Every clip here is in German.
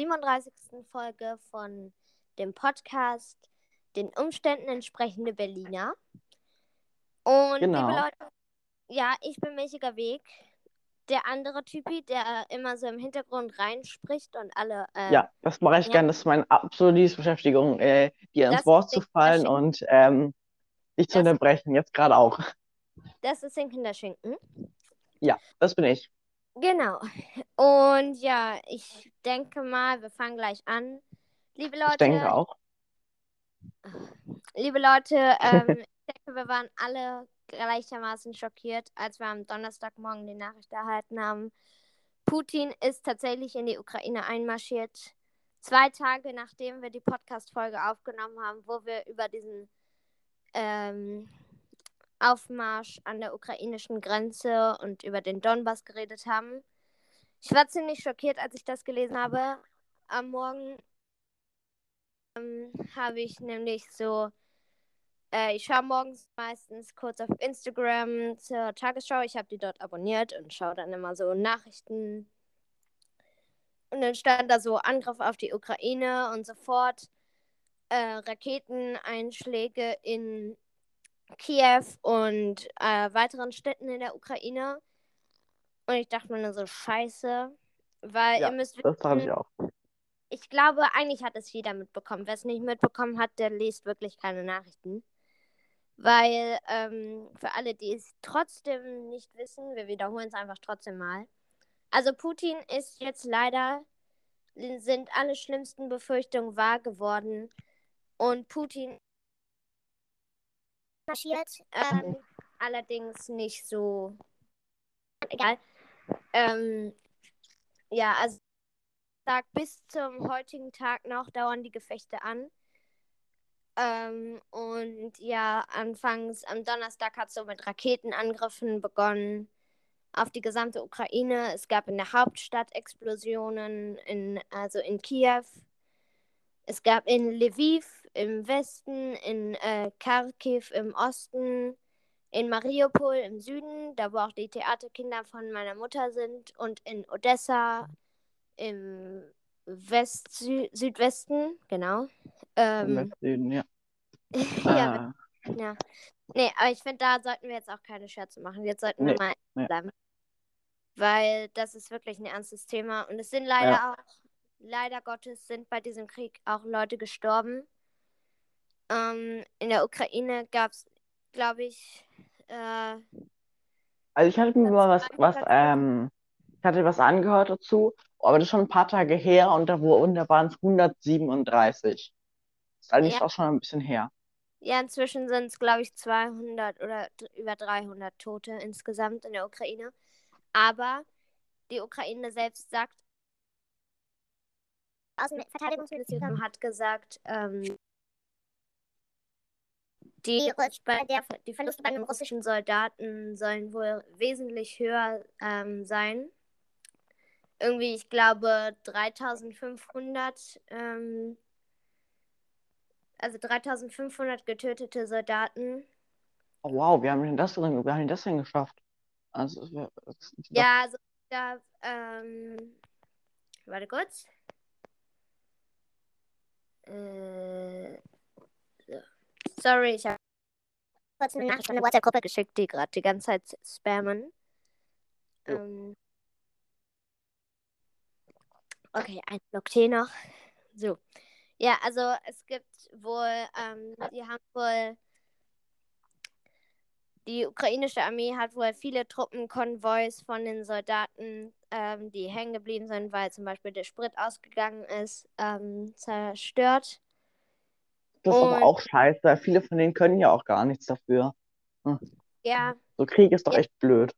37. Folge von dem Podcast Den Umständen entsprechende Berliner. Und Genau. liebe Leute, ja, ich bin Milchiger Weg. Der andere Typi, der immer so im Hintergrund reinspricht und alle. Äh, Ja, das mache ich ja. gern. Das ist meine absolute Lieblingsbeschäftigung, äh, dir ins Wort zu fallen und ähm, dich zu unterbrechen. Jetzt gerade auch. Das ist den Kinderschinken. Ja, das bin ich. Genau. Und ja, ich denke mal, wir fangen gleich an. Liebe Leute, Ich denke auch. Liebe Leute, ähm, ich denke, wir waren alle gleichermaßen schockiert, als wir am Donnerstagmorgen die Nachricht erhalten haben. Putin ist tatsächlich in die Ukraine einmarschiert. Zwei Tage nachdem wir die Podcast-Folge aufgenommen haben, wo wir über diesen ähm, Aufmarsch an der ukrainischen Grenze und über den Donbass geredet haben. Ich war ziemlich schockiert, als ich das gelesen habe. Am Morgen ähm, habe ich nämlich so, äh, ich schaue morgens meistens kurz auf Instagram zur Tagesschau. Ich habe die dort abonniert und schaue dann immer so Nachrichten. Und dann stand da so Angriff auf die Ukraine und sofort äh, Raketeneinschläge in Kiew und äh, weiteren Städten in der Ukraine. Und ich dachte mir nur so, scheiße. Weil Ja, ihr müsst Das dachte wissen, ich auch. ich glaube, eigentlich hat es jeder mitbekommen. Wer es nicht mitbekommen hat, der liest wirklich keine Nachrichten. Weil ähm, für alle, die es trotzdem nicht wissen, wir wiederholen es einfach trotzdem mal. Also Putin ist jetzt leider, sind alle schlimmsten Befürchtungen wahr geworden. Und Putin marschiert, ähm, allerdings nicht so. Egal. Ähm, ja, also Tag bis zum heutigen Tag noch dauern die Gefechte an. Ähm, und ja, anfangs am Donnerstag hat es so mit Raketenangriffen begonnen auf die gesamte Ukraine. Es gab in der Hauptstadt Explosionen, in, also in Kiew. Es gab in Lviv im Westen, in äh, Kharkiv im Osten, in Mariupol im Süden, da wo auch die Theaterkinder von meiner Mutter sind, und in Odessa im West Sü Südwesten, genau. Im Ähm, Süden, ja. ja, Äh, ja. Nee, aber ich finde, da sollten wir jetzt auch keine Scherze machen. Jetzt sollten wir Nee, mal nee. bleiben. Weil das ist wirklich ein ernstes Thema. Und es sind leider Ja. auch, leider Gottes, sind bei diesem Krieg auch Leute gestorben. Ähm, in der Ukraine gab es, glaube ich, äh, also ich hatte mir mal was, was, 200.000. ähm, ich hatte was angehört dazu, aber das ist schon ein paar Tage her und da, wo, und da waren es 137. Ist eigentlich Ja. auch schon ein bisschen her. Ja, inzwischen sind es, glaube ich, 200 oder über 300 Tote insgesamt in der Ukraine. Aber die Ukraine selbst sagt, Außenverteidigungsministerium hat gesagt, ähm, die, der, die Verluste bei den russischen Soldaten sollen wohl wesentlich höher ähm, sein. Irgendwie, ich glaube, 3500, ähm, also 3500 getötete Soldaten. Oh, wow, wir haben denn das denn, wir haben das denn geschafft? Also, das, Ja, also da, ähm, warte kurz. Äh, so. Sorry, ich habe kurz eine Nachricht von der WhatsApp-Gruppe geschickt, die gerade die ganze Zeit spammen. Ähm, okay, ein Block Tee noch. So. Ja, also es gibt wohl, ähm, die haben wohl, die ukrainische Armee hat wohl viele Truppenkonvois von den Soldaten, ähm, die hängen geblieben sind, weil zum Beispiel der Sprit ausgegangen ist, ähm, zerstört. Das ist aber Und- auch scheiße, weil viele von denen können ja auch gar nichts dafür. Ja, So Krieg ist doch Ja. echt blöd.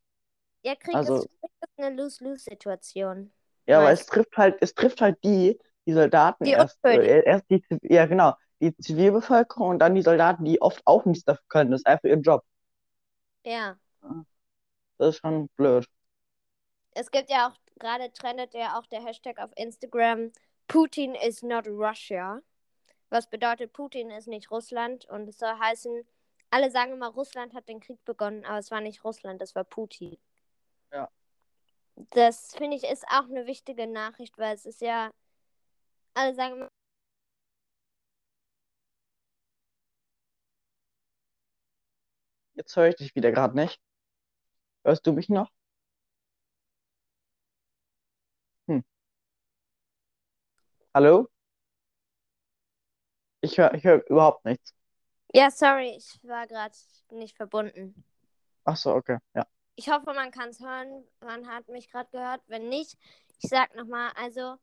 ja, Krieg Also- ist, eine Lose-Lose-Situation. Ja, aber Weiß. es trifft halt, es trifft halt die, die Soldaten Die erst, äh, erst die, ja genau, die Zivilbevölkerung und dann die Soldaten, die oft auch nichts dafür können. Das ist einfach ihr Job. Ja. Das ist schon blöd. Es gibt ja auch, gerade trendet ja auch der Hashtag auf Instagram, Putin is not Russia. Was bedeutet, Putin ist nicht Russland und es soll heißen, alle sagen immer, Russland hat den Krieg begonnen, aber es war nicht Russland, es war Putin. Ja. Das finde ich ist auch eine wichtige Nachricht, weil es ist ja, alle sagen immer, Jetzt höre ich dich wieder gerade nicht. Hörst du mich noch? Hm. Hallo? Ich höre ich hör überhaupt nichts. ja, sorry, ich war gerade nicht verbunden. Ach so, okay. Ja. Ich hoffe, man kann es hören. Man hat mich gerade gehört. Wenn nicht, ich sag nochmal, also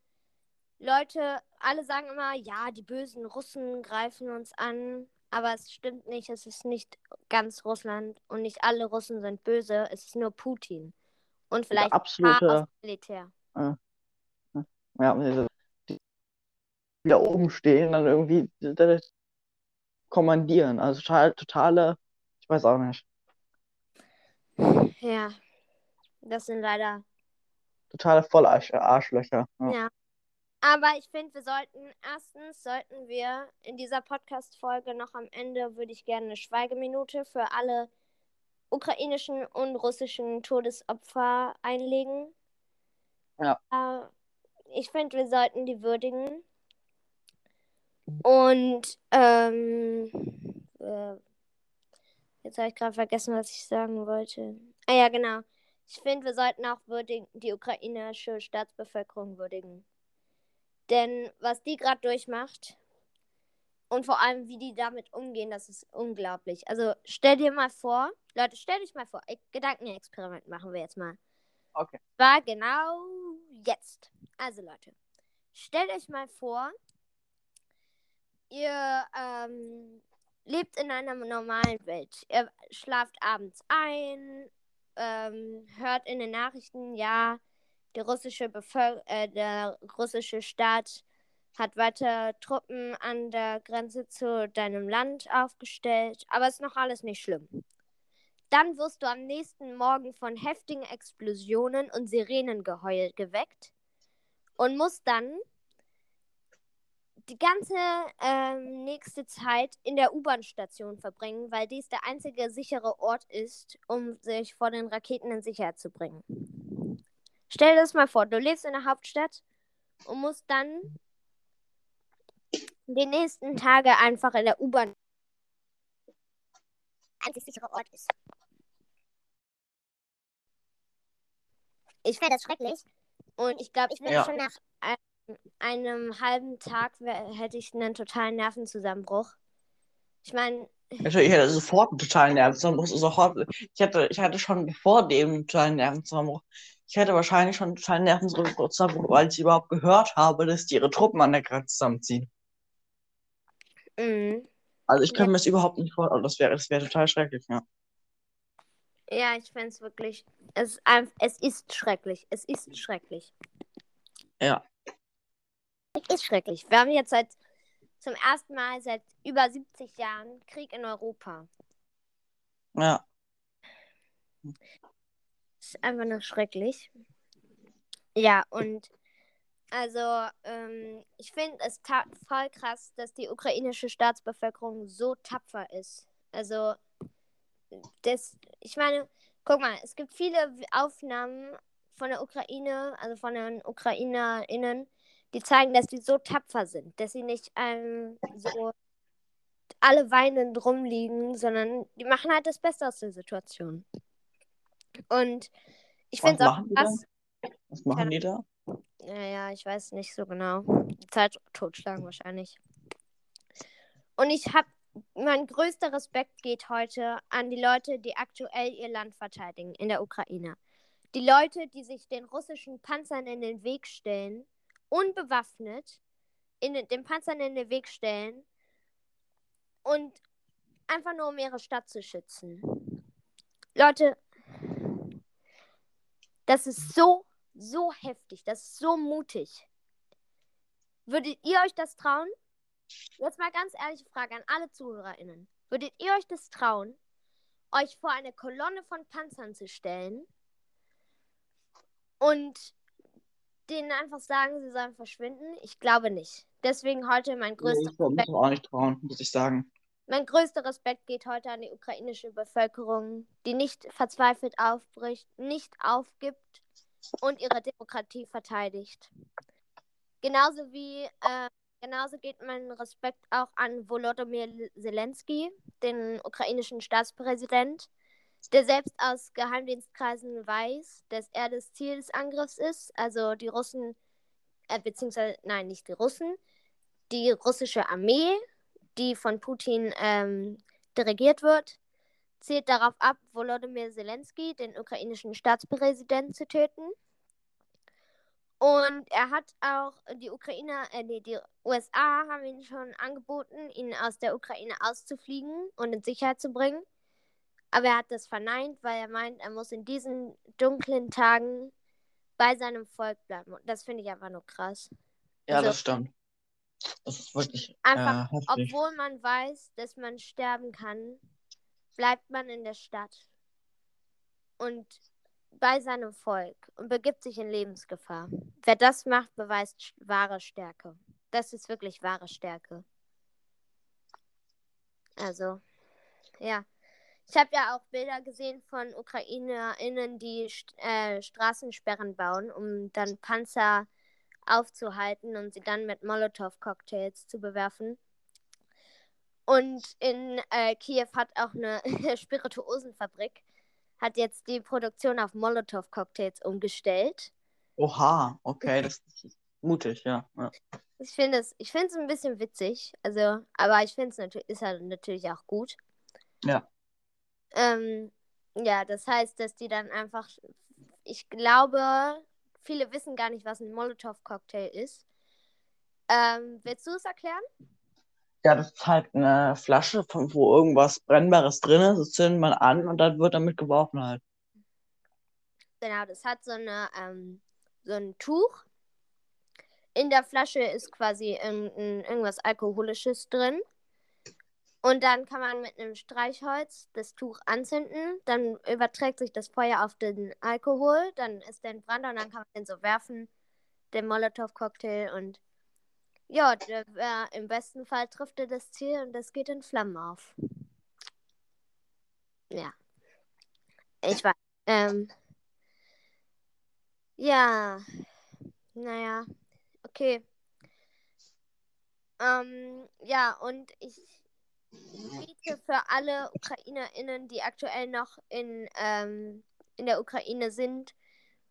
Leute, alle sagen immer, ja, die bösen Russen greifen uns an. Aber es stimmt nicht. Es ist nicht ganz Russland und nicht alle Russen sind böse. Es ist nur Putin. Und vielleicht absolute, aus dem Militär. äh, ja, die da oben stehen, dann irgendwie kommandieren. Also total, totale, ich weiß auch nicht, Ja, das sind leider. totale Vollarsch Arschlöcher. Ja. Ja. Aber ich finde, wir sollten, erstens sollten wir in dieser Podcast-Folge noch am Ende, würde ich gerne eine Schweigeminute für alle ukrainischen und russischen Todesopfer einlegen. Ja. Äh, ich finde, wir sollten die würdigen. Und ähm, äh, jetzt habe ich gerade vergessen, was ich sagen wollte. Ah ja, genau. Ich finde, wir sollten auch würdigen, die ukrainische Staatsbevölkerung würdigen. Denn was die gerade durchmacht und vor allem, wie die damit umgehen, das ist unglaublich. Also stell dir mal vor, Leute, stell dich mal vor, ein Gedankenexperiment machen wir jetzt mal. Okay. War genau jetzt. Also Leute, stellt euch mal vor, ihr ähm, lebt in einer normalen Welt. Ihr schlaft abends ein, ähm, hört in den Nachrichten, ja, die russische äh, der russische Staat hat weiter Truppen an der Grenze zu deinem Land aufgestellt, aber ist noch alles nicht schlimm. Dann wirst du am nächsten Morgen von heftigen Explosionen und Sirenengeheul geweckt und musst dann die ganze ähm, nächste Zeit in der U-Bahn-Station verbringen, weil dies der einzige sichere Ort ist, um sich vor den Raketen in Sicherheit zu bringen. Stell dir das mal vor, du lebst in der Hauptstadt und musst dann die nächsten Tage einfach in der U-Bahn einzig sichere Ort ist. Ich fände das schrecklich. Und ich glaube, ich würde Ja. schon nach ein, einem halben Tag wär, hätte ich einen totalen Nervenzusammenbruch. Ich meine, Ich ich hätte sofort einen totalen Nervenzusammenbruch. Sofort, ich hatte, ich hatte schon vor dem einen totalen Nervenzusammenbruch. Ich hätte wahrscheinlich schon einen totalen Nervenzusammenbruch, als ich überhaupt gehört habe, dass die ihre Truppen an der Grenze zusammenziehen. mh, Also ich Ja. könnte mir das überhaupt nicht vorstellen. Das wäre, das wäre total schrecklich, ja. ja, ich fände es wirklich, es, ist einf- es ist schrecklich. Es ist schrecklich. Ja. Es ist schrecklich. Wir haben jetzt seit zum ersten Mal seit über 70 Jahren Krieg in Europa. Ja. Ist einfach nur schrecklich. Ja, und also ähm, ich finde es voll krass, dass die ukrainische Staatsbevölkerung so tapfer ist. Also das, ich meine, guck mal, es gibt viele Aufnahmen von der Ukraine, also von den UkrainerInnen, die zeigen, dass die so tapfer sind, dass sie nicht ähm, so alle weinend rumliegen, sondern die machen halt das Beste aus der Situation. Und ich finde es auch krass. Was machen die da? Naja, ich weiß nicht so genau. Die Zeit totschlagen wahrscheinlich. Und ich habe, mein größter Respekt geht heute an die Leute, die aktuell ihr Land verteidigen in der Ukraine. Die Leute, die sich den russischen Panzern in den Weg stellen, unbewaffnet, in den, Panzern in den Weg stellen und einfach nur um ihre Stadt zu schützen. Leute, das ist so, so heftig, das ist so mutig. Würdet ihr euch das trauen? Jetzt mal ganz ehrliche Frage an alle ZuhörerInnen. Würdet ihr euch das trauen, euch vor eine Kolonne von Panzern zu stellen und denen einfach sagen, sie sollen verschwinden? Ich glaube nicht. Deswegen heute mein Nee, größter mich Respekt. auch nicht trauen, muss ich sagen. Mein größter Respekt geht heute an die ukrainische Bevölkerung, die nicht verzweifelt aufbricht, nicht aufgibt und ihre Demokratie verteidigt. Genauso wie, äh, genauso geht mein Respekt auch an Volodymyr Zelensky, den ukrainischen Staatspräsident, der selbst aus Geheimdienstkreisen weiß, dass er das Ziel des Angriffs ist. Also die Russen, äh, beziehungsweise, nein, nicht die Russen, die russische Armee, die von Putin ähm, dirigiert wird, zielt darauf ab, Volodymyr Zelensky, den ukrainischen Staatspräsidenten, zu töten. Und er hat auch die Ukraine, äh, die, die USA haben ihn schon angeboten, ihn aus der Ukraine auszufliegen und in Sicherheit zu bringen. Aber er hat das verneint, weil er meint, er muss in diesen dunklen Tagen bei seinem Volk bleiben. Und das finde ich einfach nur krass. Ja, Also- das stimmt. Das ist wirklich Einfach, äh, obwohl man weiß, dass man sterben kann, bleibt man in der Stadt und bei seinem Volk und begibt sich in Lebensgefahr. Wer das macht, beweist wahre Stärke. Das ist wirklich wahre Stärke. Also, ja. Ich habe ja auch Bilder gesehen von UkrainerInnen, die äh, Straßensperren bauen, um dann Panzer aufzuhalten und sie dann mit Molotow-Cocktails zu bewerfen. Und in äh, Kiew hat auch eine Spirituosenfabrik hat jetzt die Produktion auf Molotow-Cocktails umgestellt. Oha, okay, das ist mutig, ja. ja. Ich finde es, ich finde es ein bisschen witzig, also, aber ich finde es natürlich, ist halt natürlich auch gut. Ja. Ähm, ja, das heißt, dass die dann einfach, ich glaube, viele wissen gar nicht, was ein Molotow-Cocktail ist. Ähm, willst du es erklären? Ja, das ist halt eine Flasche, von, wo irgendwas Brennbares drin ist. Das zündet man an und dann wird damit geworfen halt. Genau, das hat so eine, ähm, so ein Tuch. In der Flasche ist quasi irgendein, irgendwas Alkoholisches drin. Und dann kann man mit einem Streichholz das Tuch anzünden. Dann überträgt sich das Feuer auf den Alkohol. Dann ist der in Brand und dann kann man den so werfen, den Molotow-Cocktail. Und ja, der, äh, im besten Fall trifft er das Ziel und das geht in Flammen auf. Ja. Ich weiß. Ähm, ja, naja, okay. Ähm, ja, und ich bete für alle UkrainerInnen, die aktuell noch in, ähm, in der Ukraine sind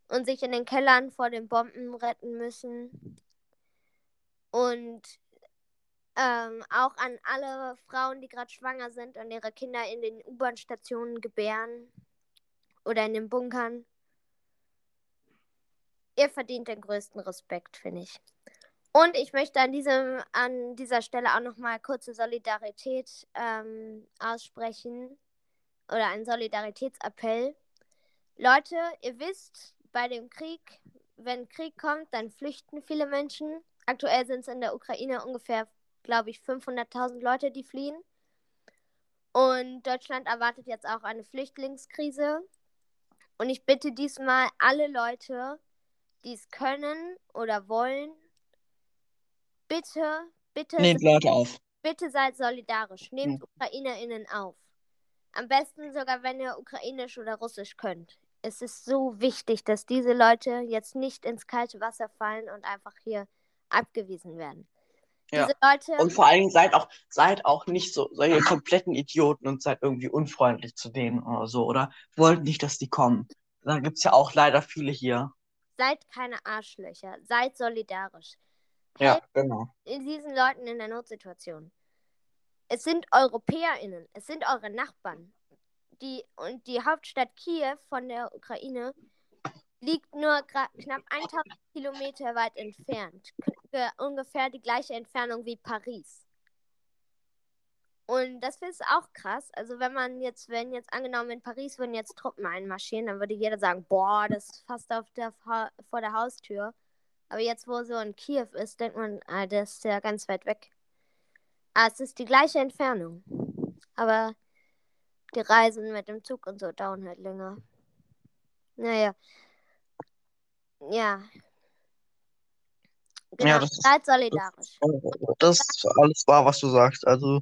und sich in den Kellern vor den Bomben retten müssen. Und ähm, auch an alle Frauen, die gerade schwanger sind und ihre Kinder in den U-Bahn-Stationen gebären oder in den Bunkern. Ihr verdient den größten Respekt, finde ich. Und ich möchte an, diesem, an dieser Stelle auch nochmal kurze Solidarität ähm, aussprechen oder einen Solidaritätsappell. Leute, ihr wisst, bei dem Krieg, wenn Krieg kommt, dann flüchten viele Menschen. Aktuell sind es in der Ukraine ungefähr, glaube ich, 500.000 Leute, die fliehen. Und Deutschland erwartet jetzt auch eine Flüchtlingskrise. Und ich bitte diesmal alle Leute, die es können oder wollen, bitte, bitte, Nehmt Leute auf. bitte seid solidarisch. Nehmt UkrainerInnen auf. Am besten sogar, wenn ihr Ukrainisch oder Russisch könnt. Es ist so wichtig, dass diese Leute jetzt nicht ins kalte Wasser fallen und einfach hier abgewiesen werden. Ja. Diese Leute, Und vor allen Dingen seid auch, seid auch nicht so solche kompletten Idioten und seid irgendwie unfreundlich zu denen oder so, oder wollt nicht, dass die kommen. Da gibt's ja auch leider viele hier. seid keine Arschlöcher. Seid solidarisch. Ja, genau. in diesen Leuten in der Notsituation. Es sind EuropäerInnen, es sind eure Nachbarn. Die, und die Hauptstadt Kiew von der Ukraine liegt nur knapp 1000 Kilometer weit entfernt. Ungefähr die gleiche Entfernung wie Paris. Und das ist auch krass. Also wenn man jetzt, wenn jetzt angenommen in Paris würden jetzt Truppen einmarschieren, dann würde jeder sagen, boah, das ist fast auf der, vor der Haustür. Aber jetzt, wo so in Kiew ist, denkt man, ah, das ist ja ganz weit weg. Ah, es ist die gleiche Entfernung. Aber die Reisen mit dem Zug und so dauern halt länger. Naja. Ja. Genau, Ja, das ist- seid solidarisch. Das ist alles wahr, was du sagst. Also,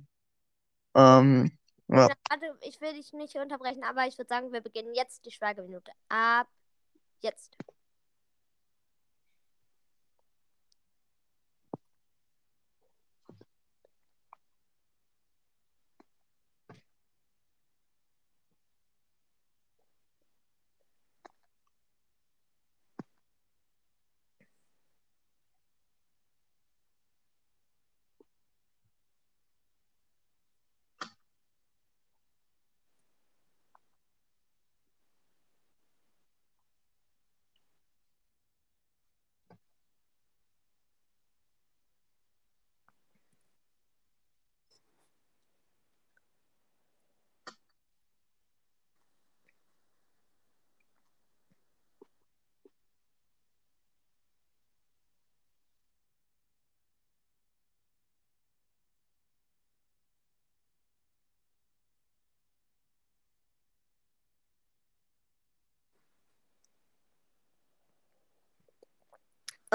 ähm, ja. Warte, ich will dich nicht unterbrechen, aber ich würde sagen, wir beginnen jetzt die Schweigeminute. Ab jetzt.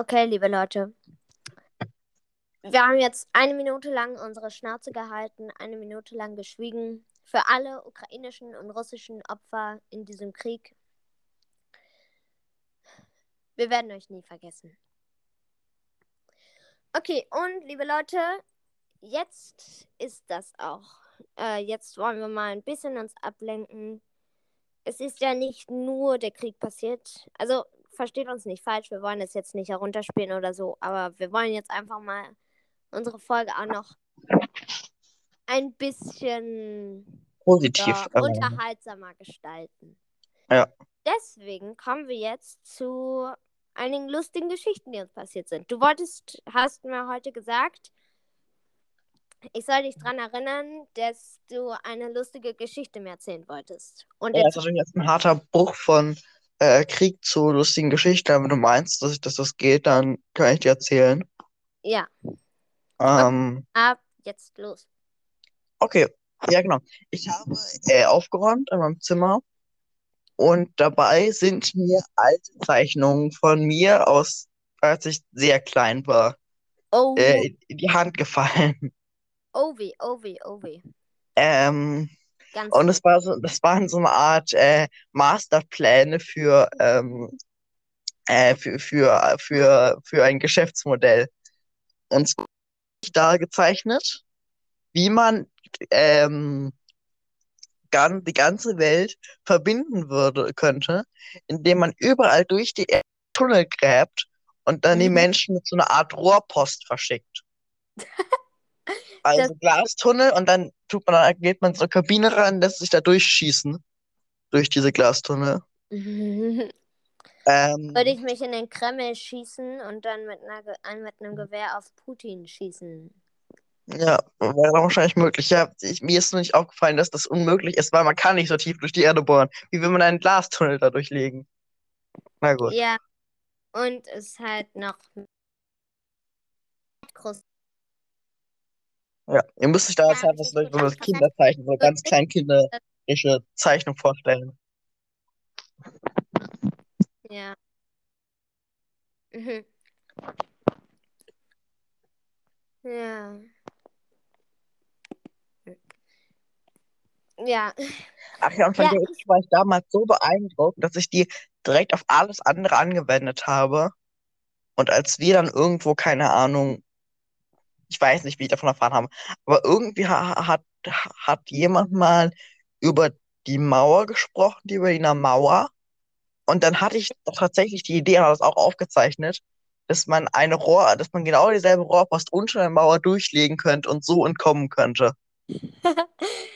Okay, liebe Leute. Wir haben jetzt eine Minute lang unsere Schnauze gehalten, eine Minute lang geschwiegen für alle ukrainischen und russischen Opfer in diesem Krieg. Wir werden euch nie vergessen. Okay, und liebe Leute, jetzt ist das auch. Äh, jetzt wollen wir mal ein bisschen uns ablenken. Es ist ja nicht nur der Krieg passiert. Also versteht uns nicht falsch, wir wollen es jetzt nicht herunterspielen oder so, aber wir wollen jetzt einfach mal unsere Folge auch noch ein bisschen Positiv. ja, unterhaltsamer gestalten. Ja. Deswegen kommen wir jetzt zu einigen lustigen Geschichten, die uns passiert sind. Du wolltest, hast mir heute gesagt, ich soll dich daran erinnern, dass du eine lustige Geschichte mir erzählen wolltest. Und ja, jetzt, ist natürlich jetzt ein harter Bruch von äh, Krieg zu lustigen Geschichten. Aber wenn du meinst, dass, dass das geht, dann kann ich dir erzählen. ja, Ähm, ab jetzt los. okay, ja genau. Ich habe äh, aufgeräumt in meinem Zimmer und dabei sind mir alte Zeichnungen von mir aus, als ich sehr klein war, Oh, äh, in, in die Hand gefallen. oh weh, oh weh, oh weh. Ähm, Ganz und es war so, das waren so eine Art äh, Masterpläne für, ähm, äh, für, für, für, für ein Geschäftsmodell. Und zwar da gezeichnet, wie man ähm, gan die ganze Welt verbinden würde, könnte, indem man überall durch die Erde Tunnel gräbt und dann die Mhm. Menschen mit so einer Art Rohrpost verschickt. Also Glastunnel und dann tut man, geht man eine Kabine rein, lässt sich da durchschießen. Durch diese Glastunnel. Würde Ähm, ich mich in den Kreml schießen und dann mit, einer, mit einem Gewehr auf Putin schießen. ja, wäre wahrscheinlich möglich. Ja, ich, mir ist nur nicht aufgefallen, dass das unmöglich ist, weil man kann nicht so tief durch die Erde bohren. Wie will man einen Glastunnel da durchlegen? Na gut. Ja, und es halt noch groß. Ja, ihr müsst euch da jetzt ich so das Kinderzeichen, so ganz klein kinderische Zeichnung vorstellen. Ja. Mhm. Ja. Ja. Ach ja, und von Ja. der war ich damals so beeindruckt, dass ich die direkt auf alles andere angewendet habe. Und als wir dann irgendwo, keine Ahnung, ich weiß nicht, wie ich davon erfahren habe, aber irgendwie ha hat, hat jemand mal über die Mauer gesprochen, die Berliner Mauer. Und dann hatte ich tatsächlich die Idee, habe das auch aufgezeichnet, dass man eine Rohr, dass man genau dieselbe Rohrpost unter der Mauer durchlegen könnte und so entkommen könnte.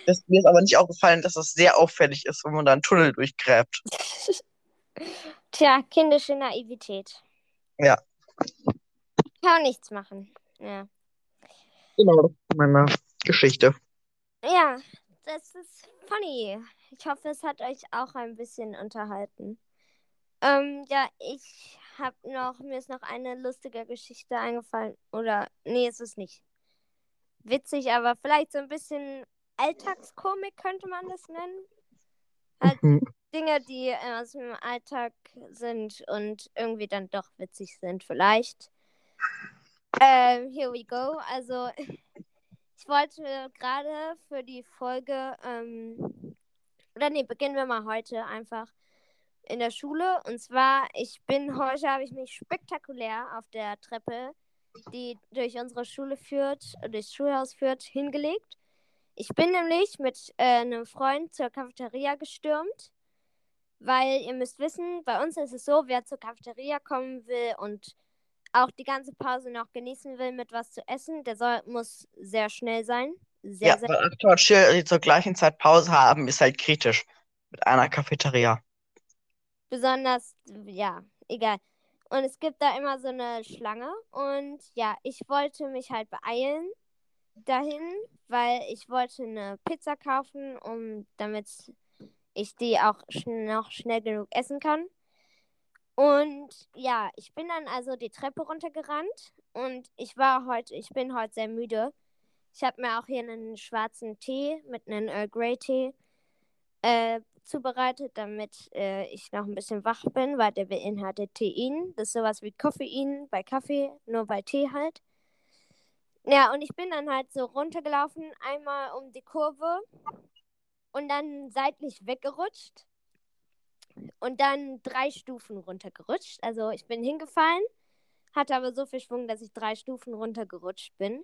Das, mir ist aber nicht aufgefallen, dass das sehr auffällig ist, wenn man da einen Tunnel durchgräbt. Tja, kindische Naivität. Ja. Kann man nichts machen. Ja. Genau, das ist meine Geschichte. Ja, das ist funny. Ich hoffe, es hat euch auch ein bisschen unterhalten. Ähm, ja, ich habe noch, mir ist noch eine lustige Geschichte eingefallen. Oder, nee, ist es nicht. Witzig, aber vielleicht so ein bisschen Alltagskomik könnte man das nennen. Halt Mhm. Dinge, die aus dem Alltag sind und irgendwie dann doch witzig sind, vielleicht. Ähm, here we go. Also, ich wollte gerade für die Folge, ähm, oder nee, beginnen wir mal heute einfach in der Schule. Und zwar, ich bin heute, habe ich mich spektakulär auf der Treppe, die durch unsere Schule führt, durchs Schulhaus führt, hingelegt. Ich bin nämlich mit äh, einem Freund zur Cafeteria gestürmt, weil ihr müsst wissen, bei uns ist es so, wer zur Cafeteria kommen will und auch die ganze Pause noch genießen will mit was zu essen, der soll, muss sehr schnell sein. Sehr, Ja, sehr weil Aktor Chill, die zur gleichen Zeit Pause haben, ist halt kritisch. Mit einer Cafeteria. besonders, ja, egal. Und es gibt da immer so eine Schlange. Und ja, ich wollte mich halt beeilen dahin, weil ich wollte eine Pizza kaufen, um damit ich die auch schn noch schnell genug essen kann. Und ja, ich bin dann also die Treppe runtergerannt und ich war heute, ich bin heute sehr müde. Ich habe mir auch hier einen schwarzen Tee mit einem Earl Grey Tee äh, zubereitet, damit äh, ich noch ein bisschen wach bin, weil der beinhaltet Tein. Das ist sowas wie Koffein bei Kaffee, nur bei Tee halt. Ja, und ich bin dann halt so runtergelaufen, einmal um die Kurve und dann seitlich weggerutscht und dann drei Stufen runtergerutscht. Also ich bin hingefallen, hatte aber so viel Schwung, dass ich drei Stufen runtergerutscht bin.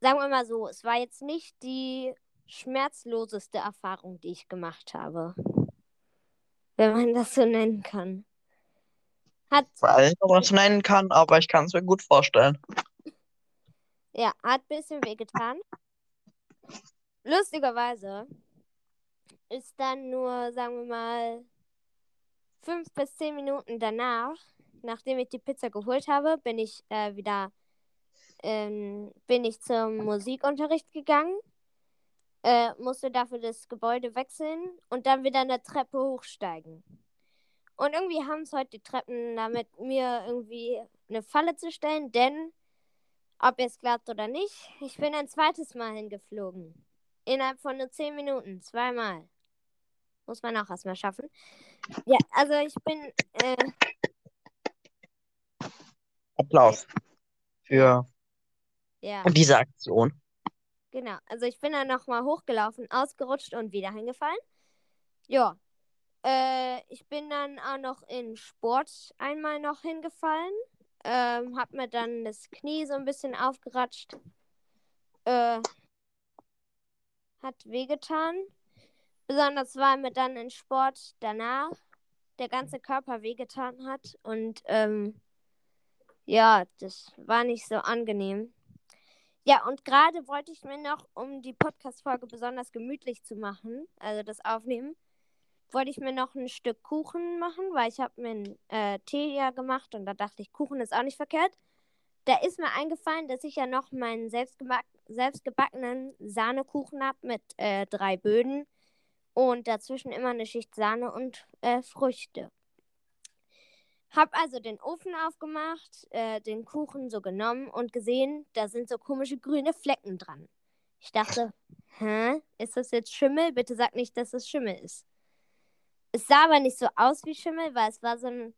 Sagen wir mal so, es war jetzt nicht die schmerzloseste Erfahrung, die ich gemacht habe. Wenn man das so nennen kann. Hat, Weil ich das nennen kann, aber ich kann es mir gut vorstellen. ja, hat ein bisschen wehgetan. Lustigerweise ist dann nur, sagen wir mal, fünf bis zehn Minuten danach, nachdem ich die Pizza geholt habe, bin ich äh, wieder ähm, bin ich zum Musikunterricht gegangen, äh, musste dafür das Gebäude wechseln und dann wieder eine Treppe hochsteigen. Und irgendwie haben es heute die Treppen damit, mir irgendwie eine Falle zu stellen, denn, ob es klappt oder nicht, ich bin ein zweites Mal hingeflogen. Innerhalb von nur zehn Minuten, zweimal. Muss man auch erstmal schaffen. Ja, also ich bin, äh, Applaus für ja, diese Aktion. genau. Also ich bin dann nochmal hochgelaufen, ausgerutscht und wieder hingefallen. Ja. Äh, ich bin dann auch noch in Sport einmal noch hingefallen. Ähm, hab mir dann das Knie so ein bisschen aufgeratscht. Äh, hat wehgetan. Besonders weil mir dann in Sport danach der ganze Körper wehgetan hat. Und ähm, ja, das war nicht so angenehm. Ja, und gerade wollte ich mir noch, um die Podcast-Folge besonders gemütlich zu machen, also das Aufnehmen, wollte ich mir noch ein Stück Kuchen machen, weil ich habe mir einen äh, Tee ja gemacht und da dachte ich, Kuchen ist auch nicht verkehrt. Da ist mir eingefallen, dass ich ja noch meinen selbstgeback selbstgebackenen Sahnekuchen habe mit äh, drei Böden und dazwischen immer eine Schicht Sahne und äh, Früchte. Hab also den Ofen aufgemacht, äh, den Kuchen so genommen und gesehen, da sind so komische grüne Flecken dran. Ich dachte, hä, ist das jetzt Schimmel? Bitte sag nicht, dass es Schimmel ist. Es sah aber nicht so aus wie Schimmel, weil es war so, ein,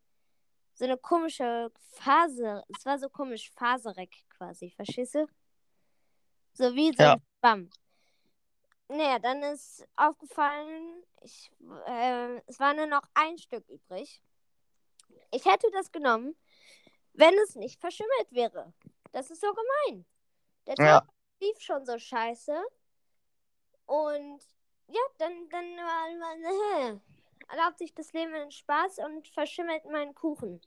so eine komische Phase. Es war so komisch faserig quasi, verstehst du? So wie so Ja. ein Schwamm. Naja, dann ist aufgefallen, ich, äh, es war nur noch ein Stück übrig. Ich hätte das genommen, wenn es nicht verschimmelt wäre. Das ist so gemein. Der Tag Ja. lief schon so scheiße. Und ja, dann, dann war man, erlaubt sich das Leben einen Spaß und verschimmelt meinen Kuchen.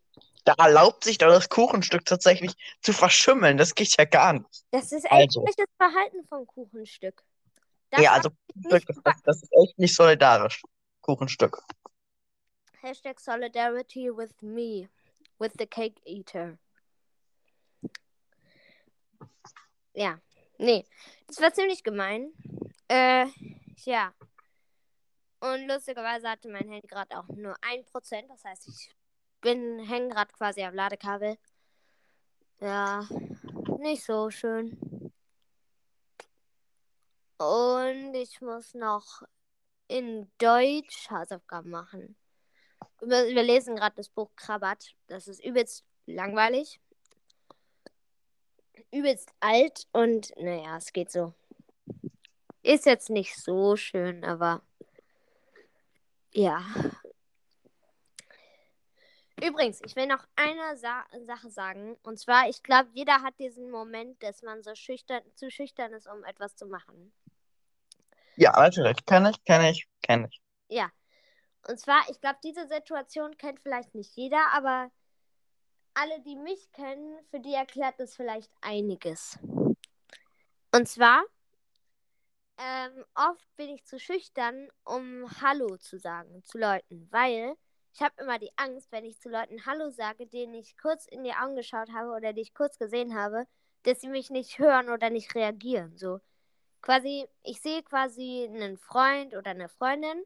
Da erlaubt sich doch das Kuchenstück tatsächlich zu verschimmeln. Das geht ja gar nicht. Das ist echt Also. das Verhalten vom Kuchenstück. Das ja, also das ist echt nicht solidarisch. Kuchenstück. Hashtag Solidarity with me, with the cake eater. Ja, nee, das war ziemlich gemein. Äh, ja. Und lustigerweise hatte mein Handy gerade auch nur 1%, das heißt, ich bin hängen gerade quasi am Ladekabel. Ja, nicht so schön. Und ich muss noch in Deutsch Hausaufgaben machen. Wir, wir lesen gerade das Buch Krabat. Das ist übelst langweilig. Übelst alt und naja, es geht so. Ist jetzt nicht so schön, aber ja. Übrigens, ich will noch eine Sa Sache sagen. Und zwar, ich glaube, jeder hat diesen Moment, dass man so schüchtern, zu schüchtern ist, um etwas zu machen. Ja, natürlich. Kenn ich, kenn ich, kenn ich. Ja. Und zwar, ich glaube, diese Situation kennt vielleicht nicht jeder, aber alle, die mich kennen, für die erklärt das vielleicht einiges. Und zwar, ähm, oft bin ich zu schüchtern, um Hallo zu sagen zu Leuten, weil ich habe immer die Angst, wenn ich zu Leuten Hallo sage, denen ich kurz in die Augen geschaut habe oder die ich kurz gesehen habe, dass sie mich nicht hören oder nicht reagieren. So quasi, ich sehe quasi einen Freund oder eine Freundin,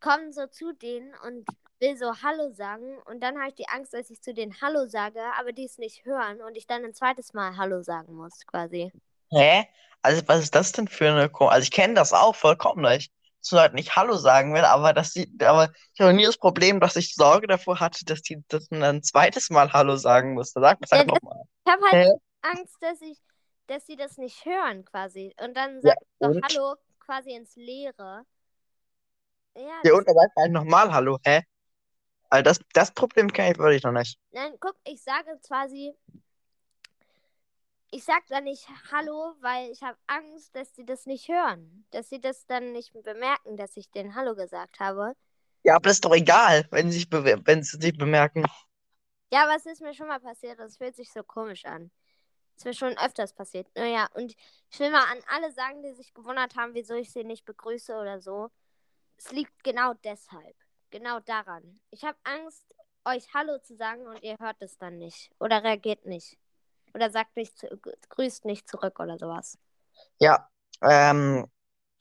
komme so zu denen und will so Hallo sagen und dann habe ich die Angst, dass ich zu denen Hallo sage, aber die es nicht hören und ich dann ein zweites Mal Hallo sagen muss, quasi. Hä? Also, was ist das denn für eine Ko Also, ich kenne das auch vollkommen nicht. zu Leuten nicht Hallo sagen will, aber dass sie, aber ich habe nie das Problem, dass ich Sorge davor hatte, dass die das ein zweites Mal Hallo sagen musste. Sag das Ja, halt nochmal. Ich habe halt Hä? Angst, dass ich, dass sie das nicht hören quasi. Und dann Ja, sagt doch und? Hallo quasi ins Leere. Ja, Ja, das, und dann sag halt nochmal Hallo, hä? Also das, das Problem kenne ich wirklich noch nicht. nein, guck, ich sage quasi, ich sag dann nicht Hallo, weil ich habe Angst, dass sie das nicht hören. Dass sie das dann nicht bemerken, dass ich den Hallo gesagt habe. Ja, aber das ist doch egal, wenn sie sich, bewe- wenn sie sich bemerken. Ja, aber es ist mir schon mal passiert und es fühlt sich so komisch an. Ist mir schon öfters passiert. Naja, und ich will mal an alle sagen, die sich gewundert haben, wieso ich sie nicht begrüße oder so. Es liegt genau deshalb. Genau daran. Ich habe Angst, euch Hallo zu sagen und ihr hört es dann nicht. Oder reagiert nicht. Oder sagt nicht, grüßt nicht zurück oder sowas. Ja, ähm,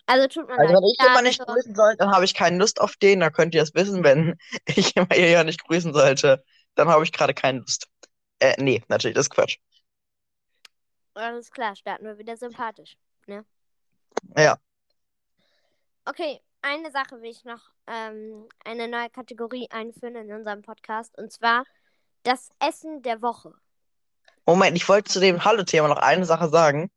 Also tut mir also leid. wenn ich immer nicht also- grüßen sollte, dann habe ich keine Lust auf den. Da könnt ihr es wissen, wenn ich immer ja nicht grüßen sollte, dann habe ich gerade keine Lust. Äh, nee, natürlich, das ist Quatsch. Alles klar, starten wir wieder sympathisch. Ja, Okay, eine Sache will ich noch, ähm, eine neue Kategorie einführen in unserem Podcast. Und zwar das Essen der Woche. Moment, ich wollte zu dem Hallo-Thema noch eine Sache sagen.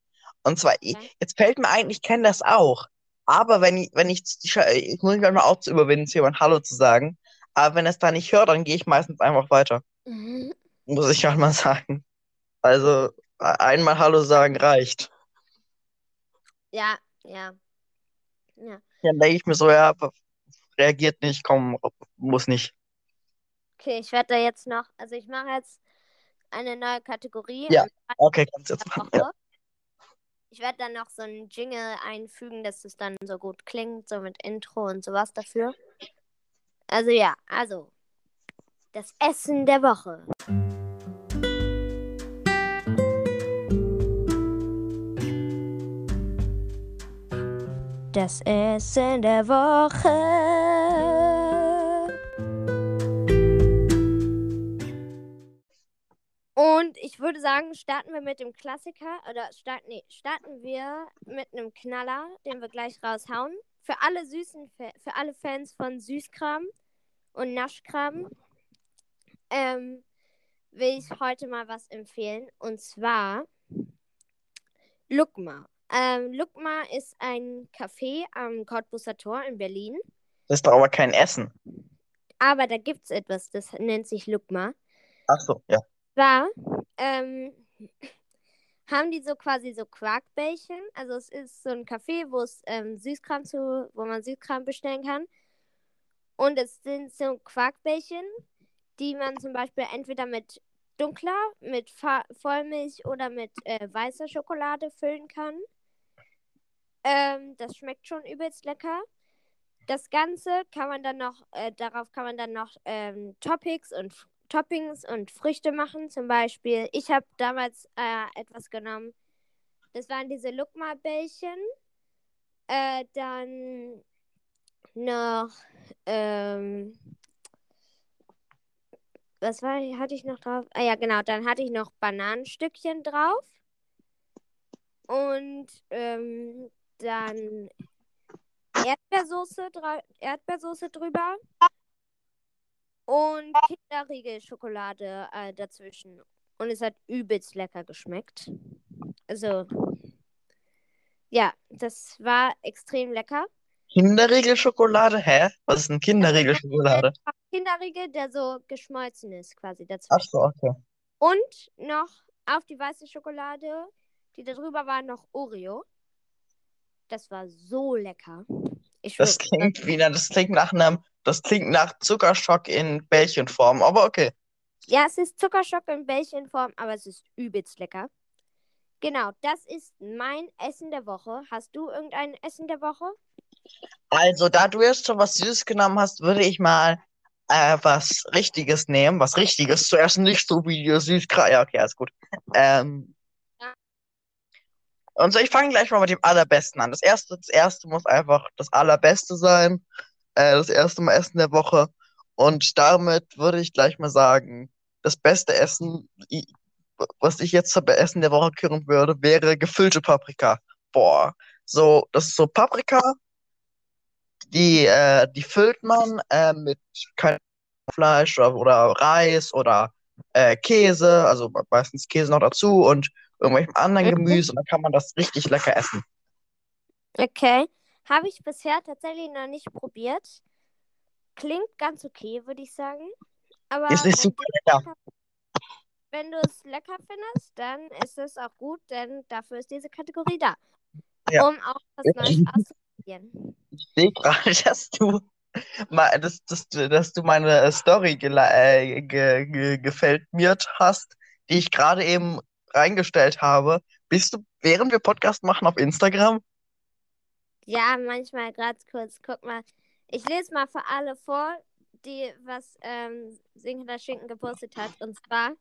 Und zwar, Okay. jetzt fällt mir ein, ich kenne das auch. Aber wenn ich, wenn ich, ich, ich muss mich manchmal auch zu überwinden, zu jemandem Hallo zu sagen. Aber wenn es da nicht hört, dann gehe ich meistens einfach weiter. Muss ich halt mal sagen. Also, einmal Hallo sagen reicht. Ja, ja. Ja. Dann denke ich mir so, ja, reagiert nicht, komm, muss nicht. Okay, ich werde da jetzt noch, also ich mache jetzt eine neue Kategorie. Ja. und Okay, kannst jetzt der machen. Ja. Ich werde dann noch so einen Jingle einfügen, dass es dann so gut klingt, so mit Intro und sowas dafür. Also ja, also das Essen der Woche. Das Essen der Woche. Und ich würde sagen, starten wir mit dem Klassiker oder starten, nee, starten wir mit einem Knaller, den wir gleich raushauen. Für alle süßen, für alle Fans von Süßkram und Naschkram ähm, will ich heute mal was empfehlen. Und zwar Lukma. Ähm, Lukma ist ein Café am Cottbusser Tor in Berlin. Das ist doch aber kein Essen. Aber da gibt es etwas, das nennt sich Lukma. Ach so, ja. Zwar ähm, haben die so quasi so Quarkbällchen. Also es ist so ein Café, wo es ähm, Süßkram zu, wo man Süßkram bestellen kann. Und es sind so Quarkbällchen, die man zum Beispiel entweder mit dunkler, mit Fa Vollmilch oder mit äh, weißer Schokolade füllen kann. Ähm, das schmeckt schon übelst lecker. Das Ganze kann man dann noch, äh, darauf kann man dann noch ähm, Toppings und Toppings und Früchte machen. Zum Beispiel, ich habe damals äh, etwas genommen. Das waren diese Lukma-Bällchen. Äh, dann noch, ähm, was war, hatte ich noch drauf? Ah ja, genau, dann hatte ich noch Bananenstückchen drauf. Und ähm, dann Erdbeersoße, Erdbeersoße drüber. Und Kinderriegel-Schokolade äh, dazwischen. Und es hat übelst lecker geschmeckt. Also, ja, das war extrem lecker. Kinderriegelschokolade? Hä? Was ist denn Kinderriegelschokolade? Kinderriegel, der so geschmolzen ist, quasi Ach dazwischen. so, okay. Und noch auf die weiße Schokolade, die da drüber war, noch Oreo. Das war so lecker. Ich Das schwör- klingt wie, das klingt nach einem, das klingt nach Zuckerschock in Bällchenform, aber okay. Ja, es ist Zuckerschock in Bällchenform, aber es ist übelst lecker. Genau, das ist mein Essen der Woche. Hast du irgendein Essen der Woche? Also, da du jetzt schon was Süßes genommen hast, würde ich mal äh, was Richtiges nehmen. Was Richtiges zuerst nicht so wie Süßkram. Ja, okay, alles gut. Ähm. Und so, ich fange gleich mal mit dem Allerbesten an. Das erste, das erste muss einfach das Allerbeste sein. Äh, das erste Mal Essen der Woche. Und damit würde ich gleich mal sagen, das beste Essen, was ich jetzt zum Essen der Woche küren würde, wäre gefüllte Paprika. Boah, so, das ist so Paprika die, äh, die füllt man äh, mit Fleisch oder, oder Reis oder äh, Käse, also meistens Käse noch dazu und irgendwelchem anderen Mhm. Gemüse und dann kann man das richtig lecker essen. Okay. Habe ich bisher tatsächlich noch nicht probiert. Klingt ganz okay, würde ich sagen. Aber Ist nicht wenn super lecker. wenn du es lecker findest, dann ist es auch gut, denn dafür ist diese Kategorie da. Ja. Um auch was Neues auszuprobieren. Ich sehe gerade, dass du, dass, dass, du- dass du meine Story äh, ge, ge, gefällt mir hast, die ich gerade eben reingestellt habe. Bist du, während wir Podcast machen, auf Instagram? Ja, manchmal ganz kurz. Guck mal. Ich lese mal für alle vor, die was ähm, Sinkender Schinken gepostet hat. Und zwar: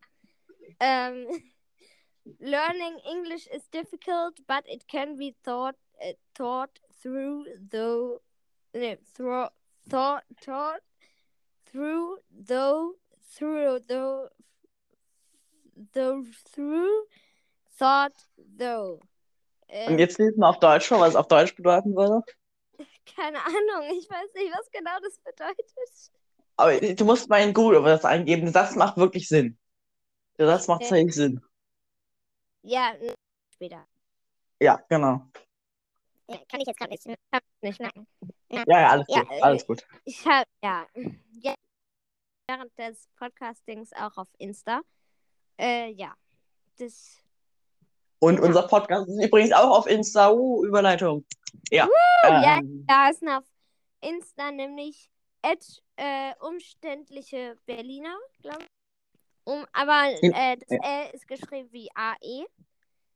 ähm, Learning English is difficult, but it can be thought, uh, taught through though. Nee, through, thought, taught through though, through though, though, through, thought though. Und Ähm, jetzt lesen wir auf Deutsch vor, was es auf Deutsch bedeuten würde. Keine Ahnung, ich weiß nicht, was genau das bedeutet. Aber du musst mal in Google das eingeben. Der Satz macht wirklich Sinn. Der Satz macht Okay. tatsächlich Sinn. Ja, später. Ja, genau. Ja, kann ich jetzt gerade nicht, nicht merken. Ja, ja, alles Ja, gut. äh, Alles gut. Ich habe, ja, ja, während des Podcastings auch auf Insta. Äh, ja, das, Und genau. unser Podcast ist übrigens auch auf Insta. Uh, Überleitung. Ja. ja. Ähm, da ist auf Insta nämlich at, äh, umständliche Berliner, glaube ich. Um, aber äh, das Ä ist geschrieben wie AE.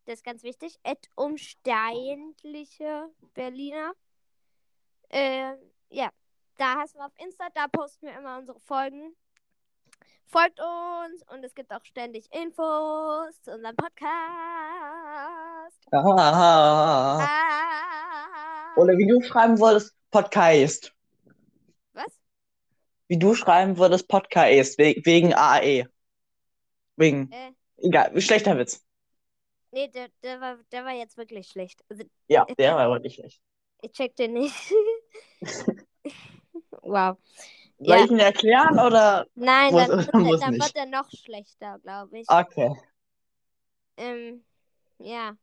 Das ist ganz wichtig. At umständliche Berliner. Äh, ja, da hast du auf Insta, da posten wir immer unsere Folgen. Folgt uns und es gibt auch ständig Infos zu unserem Podcast. ah. Ah. Oder wie du schreiben würdest, Podcast. Was? Wie du schreiben würdest, Podcast. We wegen AE. Wegen. Äh, Egal, schlechter Witz. nee, der, der, war, der war jetzt wirklich schlecht. Also, Ja, der war wirklich schlecht. ich check den nicht. wow. Soll Ja. ich ihn erklären oder? Nein, Muss- dann, wird, muss er, dann wird er noch schlechter, glaube ich. Okay. Ähm, ja.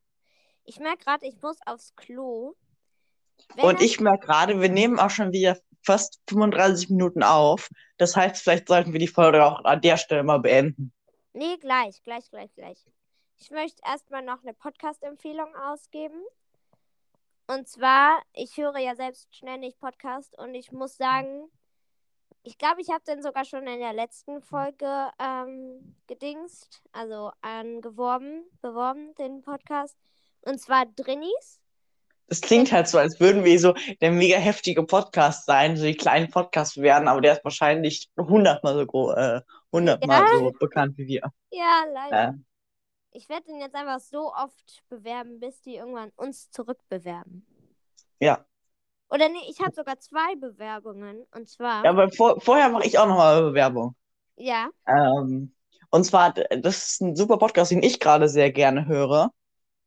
Ich merke gerade, ich muss aufs Klo. Wenn Und ich merke gerade, wir nehmen auch schon wieder fast 35 Minuten auf. Das heißt, vielleicht sollten wir die Folge auch an der Stelle mal beenden. Nee, gleich, gleich, gleich, gleich. Ich möchte erstmal noch eine Podcast-Empfehlung ausgeben. Und zwar, ich höre ja selbst ständig Podcast und ich muss sagen, ich glaube, ich habe den sogar schon in der letzten Folge ähm, gedingst, also angeworben, beworben, den Podcast. Und zwar Drinnies. Das klingt halt so, als würden wir so der mega heftige Podcast sein, so die kleinen Podcasts werden, aber der ist wahrscheinlich hundertmal so groß, äh, hundertmal Ja. so bekannt wie wir. Ja, leider. Äh, Ich werde den jetzt einfach so oft bewerben, bis die irgendwann uns zurückbewerben. ja. Oder nee, ich habe sogar zwei Bewerbungen. Und zwar, Ja, aber vor, vorher mache ich auch nochmal Bewerbung. ja, Ähm, und zwar, das ist ein super Podcast, den ich gerade sehr gerne höre.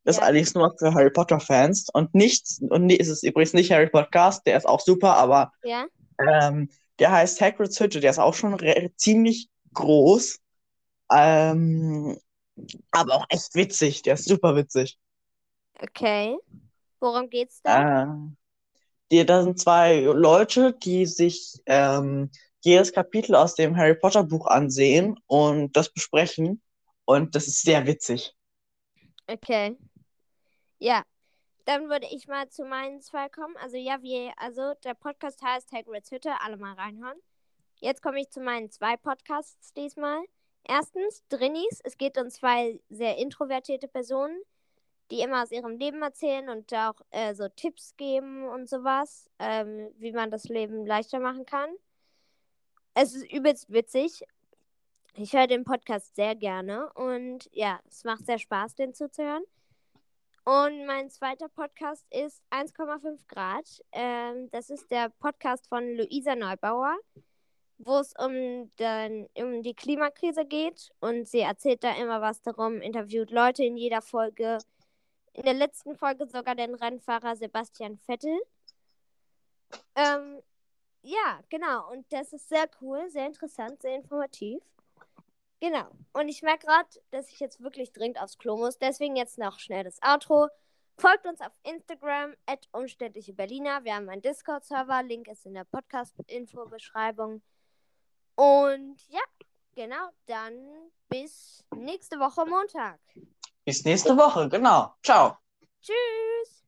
Das ist Ja. allerdings nur für Harry Potter Fans und nichts, und nee, ist es übrigens nicht Harry Podcast, der ist auch super, aber ja, ähm, der heißt Hagrid's Hütte, der ist auch schon ziemlich groß. Ähm, aber auch echt witzig, der ist super witzig. okay. Worum geht's da? Äh, die, da sind zwei Leute, die sich ähm, jedes Kapitel aus dem Harry Potter Buch ansehen und das besprechen. Und das ist sehr witzig. Okay. Ja. Dann würde ich mal zu meinen zwei kommen. Also ja, wie, also der Podcast heißt Hagrid's Hütte, alle mal reinhören. Jetzt komme ich zu meinen zwei Podcasts diesmal. Erstens Drinnies. Es geht um zwei sehr introvertierte Personen, die immer aus ihrem Leben erzählen und auch äh, so Tipps geben und sowas, ähm, wie man das Leben leichter machen kann. Es ist übelst witzig. Ich höre den Podcast sehr gerne und ja, es macht sehr Spaß, den zuzuhören. Und mein zweiter Podcast ist 1,5 Grad. Ähm, das ist der Podcast von Luisa Neubauer, wo es um, um die Klimakrise geht. Und sie erzählt da immer was darum, interviewt Leute in jeder Folge. In der letzten Folge sogar den Rennfahrer Sebastian Vettel. Ähm, ja, genau. Und das ist sehr cool, sehr interessant, sehr informativ. Genau. Und ich merke gerade, dass ich jetzt wirklich dringend aufs Klo muss. Deswegen jetzt noch schnell das Outro. Folgt uns auf Instagram, at umständliche Berliner. Wir haben einen Discord-Server. Link ist in der Podcast-Info-Beschreibung. Und ja, genau. Dann bis nächste Woche Montag. Bis nächste Woche, genau. Ciao. Tschüss.